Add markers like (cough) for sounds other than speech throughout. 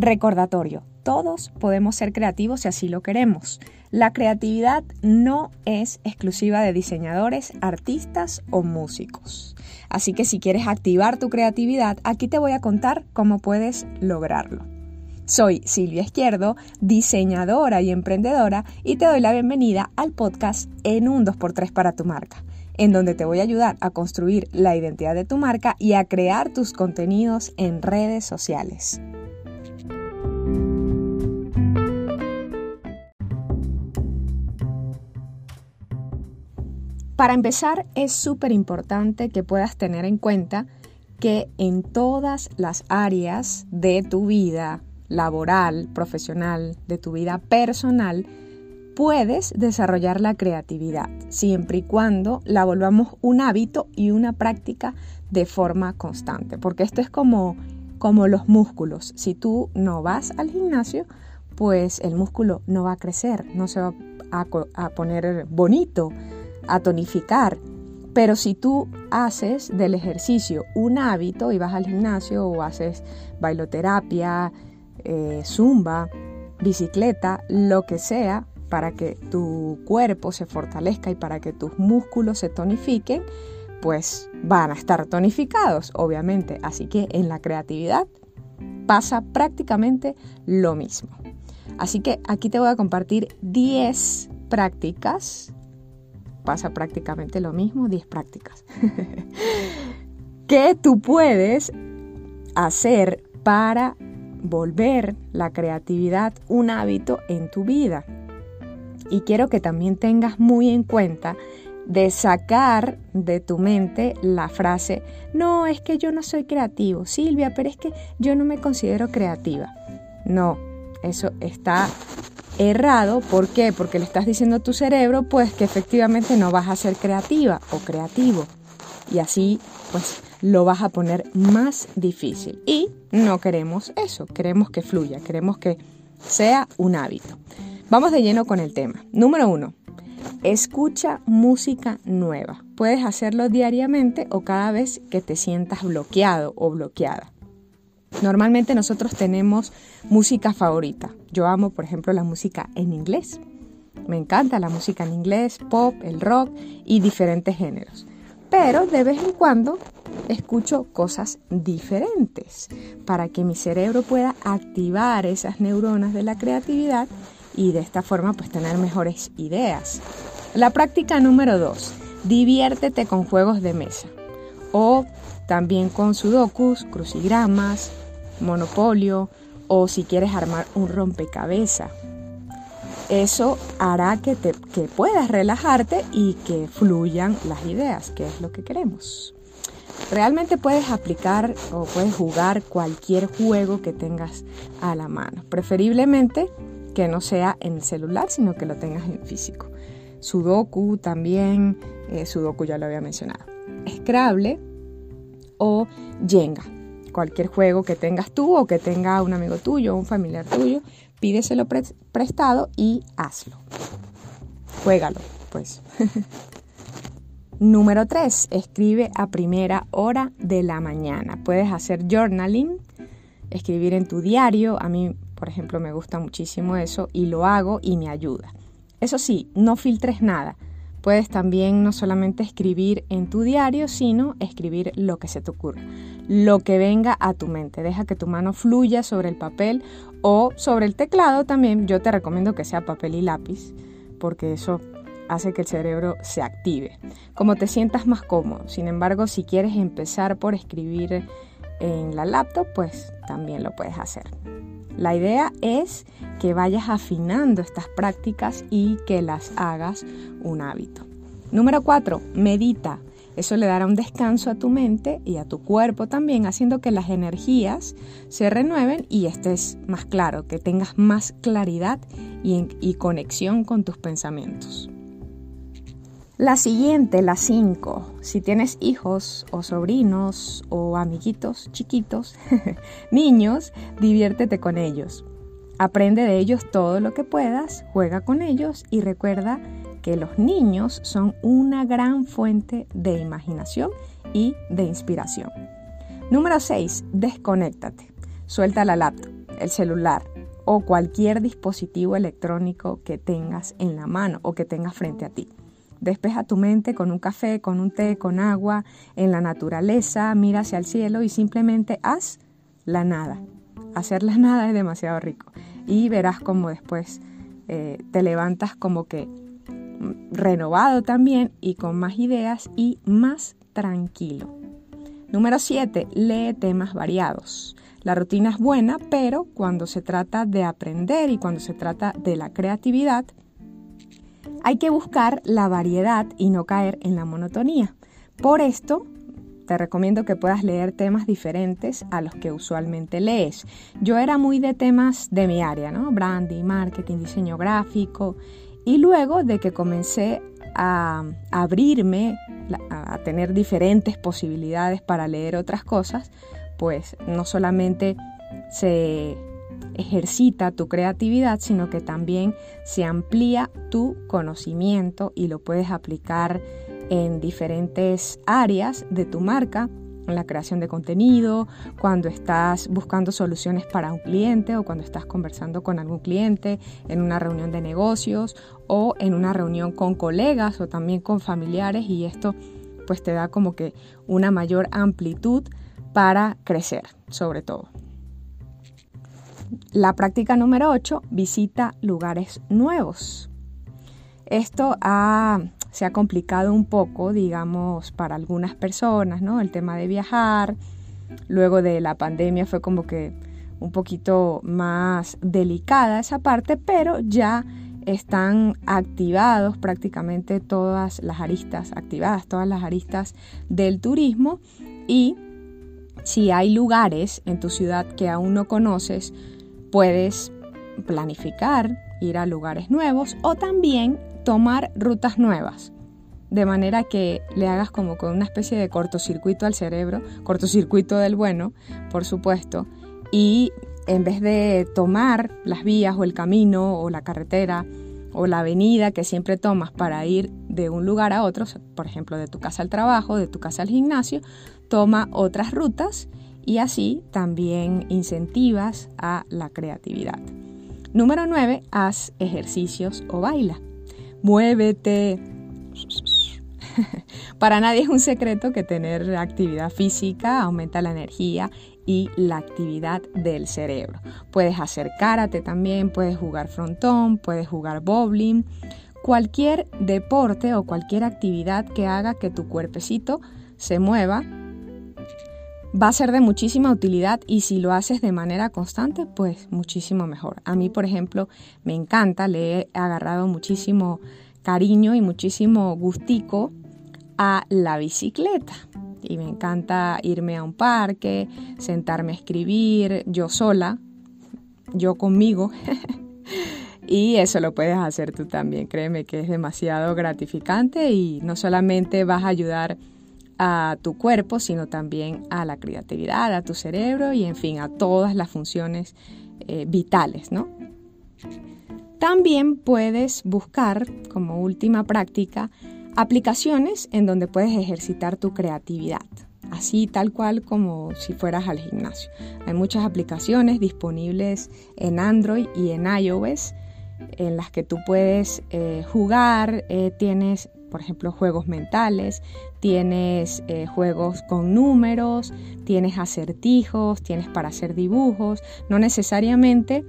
Recordatorio, todos podemos ser creativos si así lo queremos. La creatividad no es exclusiva de diseñadores, artistas o músicos. Así que si quieres activar tu creatividad, aquí te voy a contar cómo puedes lograrlo. Soy Silvia Izquierdo, diseñadora y emprendedora, y te doy la bienvenida al podcast En un 2x3 para tu marca, en donde te voy a ayudar a construir la identidad de tu marca y a crear tus contenidos en redes sociales. Para empezar, es súper importante que puedas tener en cuenta que en todas las áreas de tu vida laboral, profesional, de tu vida personal, puedes desarrollar la creatividad, siempre y cuando la volvamos un hábito y una práctica de forma constante, porque esto es como, como los músculos. Si tú no vas al gimnasio, pues el músculo no va a crecer, no se va a, a poner bonito, a tonificar. Pero si tú haces del ejercicio un hábito y vas al gimnasio o haces bailoterapia, eh, zumba, bicicleta, lo que sea, para que tu cuerpo se fortalezca y para que tus músculos se tonifiquen, pues van a estar tonificados, obviamente. Así que en la creatividad pasa prácticamente lo mismo. Así que aquí te voy a compartir 10 prácticas pasa prácticamente lo mismo, 10 prácticas. (laughs) ¿Qué tú puedes hacer para volver la creatividad un hábito en tu vida? Y quiero que también tengas muy en cuenta de sacar de tu mente la frase, no, es que yo no soy creativo, Silvia, pero es que yo no me considero creativa. No, eso está errado. ¿Por qué? Porque le estás diciendo a tu cerebro pues que efectivamente no vas a ser creativa o creativo. Y así pues lo vas a poner más difícil. Y no queremos eso, queremos que fluya, queremos que sea un hábito. Vamos de lleno con el tema. Número uno, escucha música nueva. Puedes hacerlo diariamente o cada vez que te sientas bloqueado o bloqueada. Normalmente nosotros tenemos música favorita. Yo amo, por ejemplo, la música en inglés. Me encanta la música en inglés, pop, el rock y diferentes géneros. Pero de vez en cuando escucho cosas diferentes para que mi cerebro pueda activar esas neuronas de la creatividad y de esta forma pues tener mejores ideas. La práctica número dos, diviértete con juegos de mesa o también con sudokus, crucigramas, monopolio o si quieres armar un rompecabezas. Eso hará que, te, que puedas relajarte y que fluyan las ideas, que es lo que queremos. Realmente puedes aplicar o puedes jugar cualquier juego que tengas a la mano, preferiblemente que no sea en el celular, sino que lo tengas en físico. Sudoku también, eh, Sudoku ya lo había mencionado. Scrabble o Jenga. Cualquier juego que tengas tú o que tenga un amigo tuyo o un familiar tuyo, pídeselo prestado y hazlo. Juégalo, pues. (laughs) Número 3. Escribe a primera hora de la mañana. Puedes hacer journaling, escribir en tu diario. A mí, por ejemplo, me gusta muchísimo eso y lo hago y me ayuda. Eso sí, no filtres nada. Puedes también no solamente escribir en tu diario, sino escribir lo que se te ocurra, lo que venga a tu mente. Deja que tu mano fluya sobre el papel o sobre el teclado también. Yo te recomiendo que sea papel y lápiz, porque eso hace que el cerebro se active. Como te sientas más cómodo. Sin embargo, si quieres empezar por escribir en la laptop, pues también lo puedes hacer. La idea es que vayas afinando estas prácticas y que las hagas un hábito. Número 4. Medita. Eso le dará un descanso a tu mente y a tu cuerpo también, haciendo que las energías se renueven y estés más claro, que tengas más claridad y, y conexión con tus pensamientos. La siguiente, la 5. Si tienes hijos o sobrinos o amiguitos chiquitos, (laughs) niños, diviértete con ellos. Aprende de ellos todo lo que puedas, juega con ellos y recuerda que los niños son una gran fuente de imaginación y de inspiración. Número 6. Desconéctate. Suelta la laptop. el celular o cualquier dispositivo electrónico que tengas en la mano o que tengas frente a ti. Despeja tu mente con un café, con un té, con agua, en la naturaleza, mira hacia el cielo y simplemente haz la nada. Hacer la (laughs) nada es demasiado rico y verás como después eh, te levantas como que mm, renovado también y con más ideas y más tranquilo. Número 7. Lee temas variados. La rutina es buena, pero cuando se trata de aprender y cuando se trata de la creatividad, hay que buscar la variedad y no caer en la monotonía. Por esto, te recomiendo que puedas leer temas diferentes a los que usualmente lees. Yo era muy de temas de mi área, ¿no? Branding, marketing, diseño gráfico. Y luego de que comencé a abrirme, a tener diferentes posibilidades para leer otras cosas, pues no solamente se ejercita tu creatividad, sino que también se amplía tu conocimiento y lo puedes aplicar en diferentes áreas de tu marca, en la creación de contenido, cuando estás buscando soluciones para un cliente o cuando estás conversando con algún cliente, en una reunión de negocios o en una reunión con colegas o también con familiares y esto pues te da como que una mayor amplitud para crecer sobre todo. La práctica número 8, visita lugares nuevos. Esto ha se ha complicado un poco, digamos, para algunas personas, ¿no? El tema de viajar. Luego de la pandemia fue como que un poquito más delicada esa parte, pero ya están activados prácticamente todas las aristas, activadas todas las aristas del turismo y si hay lugares en tu ciudad que aún no conoces, puedes planificar ir a lugares nuevos o también tomar rutas nuevas, de manera que le hagas como con una especie de cortocircuito al cerebro, cortocircuito del bueno, por supuesto, y en vez de tomar las vías o el camino o la carretera o la avenida que siempre tomas para ir de un lugar a otro, por ejemplo, de tu casa al trabajo, de tu casa al gimnasio, toma otras rutas y así también incentivas a la creatividad. Número 9. Haz ejercicios o baila muévete. (laughs) Para nadie es un secreto que tener actividad física aumenta la energía y la actividad del cerebro. Puedes hacer karate también, puedes jugar frontón, puedes jugar bowling. Cualquier deporte o cualquier actividad que haga que tu cuerpecito se mueva va a ser de muchísima utilidad y si lo haces de manera constante, pues muchísimo mejor. A mí, por ejemplo, me encanta, le he agarrado muchísimo cariño y muchísimo gustico a la bicicleta. Y me encanta irme a un parque, sentarme a escribir yo sola, yo conmigo. (laughs) y eso lo puedes hacer tú también. Créeme que es demasiado gratificante y no solamente vas a ayudar a tu cuerpo, sino también a la creatividad, a tu cerebro y en fin, a todas las funciones eh, vitales, ¿no? También puedes buscar como última práctica aplicaciones en donde puedes ejercitar tu creatividad, así tal cual como si fueras al gimnasio. Hay muchas aplicaciones disponibles en Android y en iOS en las que tú puedes eh, jugar, eh, tienes por ejemplo, juegos mentales, tienes eh, juegos con números, tienes acertijos, tienes para hacer dibujos, no necesariamente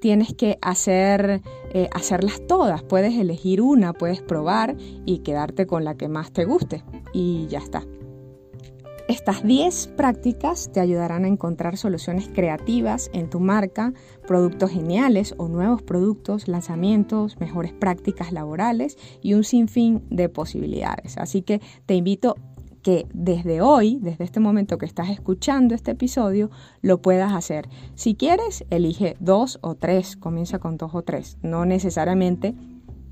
tienes que hacer, eh, hacerlas todas, puedes elegir una, puedes probar y quedarte con la que más te guste. Y ya está. Estas 10 prácticas te ayudarán a encontrar soluciones creativas en tu marca, productos geniales o nuevos productos, lanzamientos, mejores prácticas laborales y un sinfín de posibilidades. Así que te invito que desde hoy, desde este momento que estás escuchando este episodio, lo puedas hacer. Si quieres, elige dos o tres, comienza con dos o tres. No necesariamente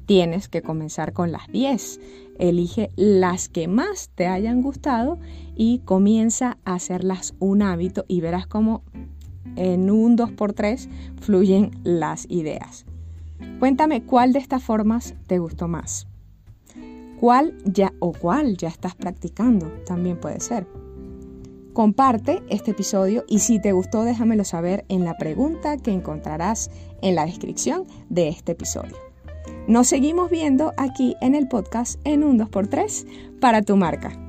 tienes que comenzar con las 10. Elige las que más te hayan gustado y comienza a hacerlas un hábito y verás cómo en un 2x3 fluyen las ideas. Cuéntame cuál de estas formas te gustó más. ¿Cuál ya o cuál ya estás practicando? También puede ser. Comparte este episodio y si te gustó déjamelo saber en la pregunta que encontrarás en la descripción de este episodio. Nos seguimos viendo aquí en el podcast en un 2x3 para tu marca.